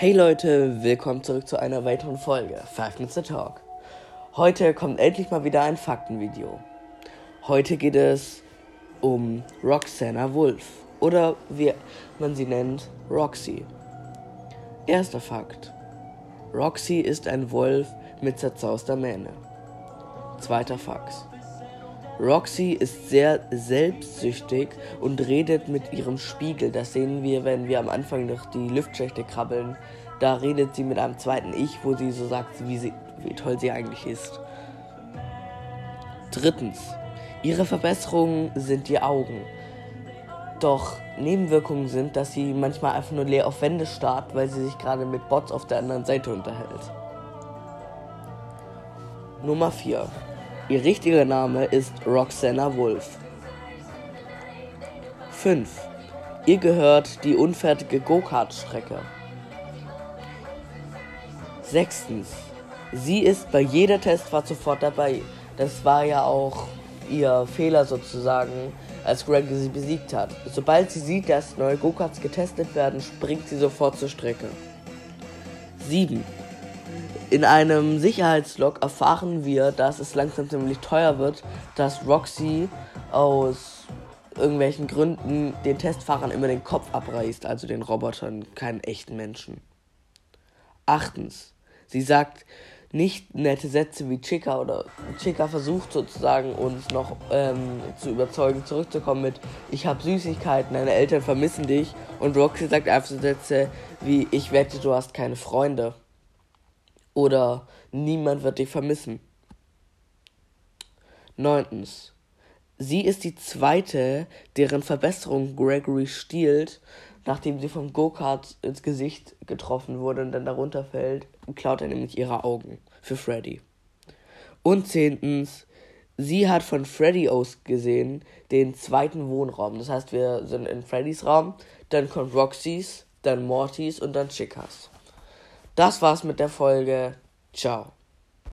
Hey Leute, willkommen zurück zu einer weiteren Folge Five Minutes Talk. Heute kommt endlich mal wieder ein Faktenvideo. Heute geht es um Roxana Wolf oder wie man sie nennt, Roxy. Erster Fakt. Roxy ist ein Wolf mit zerzauster Mähne. Zweiter Fakt. Roxy ist sehr selbstsüchtig und redet mit ihrem Spiegel. Das sehen wir, wenn wir am Anfang durch die Lüftschächte krabbeln. Da redet sie mit einem zweiten Ich, wo sie so sagt, wie, sie, wie toll sie eigentlich ist. Drittens. Ihre Verbesserungen sind die Augen. Doch Nebenwirkungen sind, dass sie manchmal einfach nur leer auf Wände starrt, weil sie sich gerade mit Bots auf der anderen Seite unterhält. Nummer 4. Ihr richtiger Name ist Roxana Wolf. 5. Ihr gehört die unfertige Go-Kart-Strecke. 6. Sie ist bei jeder Testfahrt sofort dabei. Das war ja auch ihr Fehler sozusagen, als Greg sie besiegt hat. Sobald sie sieht, dass neue Go-Karts getestet werden, springt sie sofort zur Strecke. 7. In einem Sicherheitslog erfahren wir, dass es langsam ziemlich teuer wird, dass Roxy aus irgendwelchen Gründen den Testfahrern immer den Kopf abreißt, also den Robotern, keinen echten Menschen. Achtens, sie sagt nicht nette Sätze wie Chica oder Chica versucht sozusagen uns noch ähm, zu überzeugen, zurückzukommen mit Ich habe Süßigkeiten, deine Eltern vermissen dich. Und Roxy sagt einfach so Sätze wie Ich wette, du hast keine Freunde oder niemand wird dich vermissen. Neuntens. Sie ist die zweite, deren Verbesserung Gregory stiehlt, nachdem sie vom Go-Kart ins Gesicht getroffen wurde und dann darunter fällt, klaut er nämlich ihre Augen für Freddy. Und zehntens, sie hat von Freddy aus gesehen den zweiten Wohnraum. Das heißt, wir sind in Freddys Raum, dann kommt Roxys, dann Mortys und dann Chickas. Das war's mit der Folge. Ciao.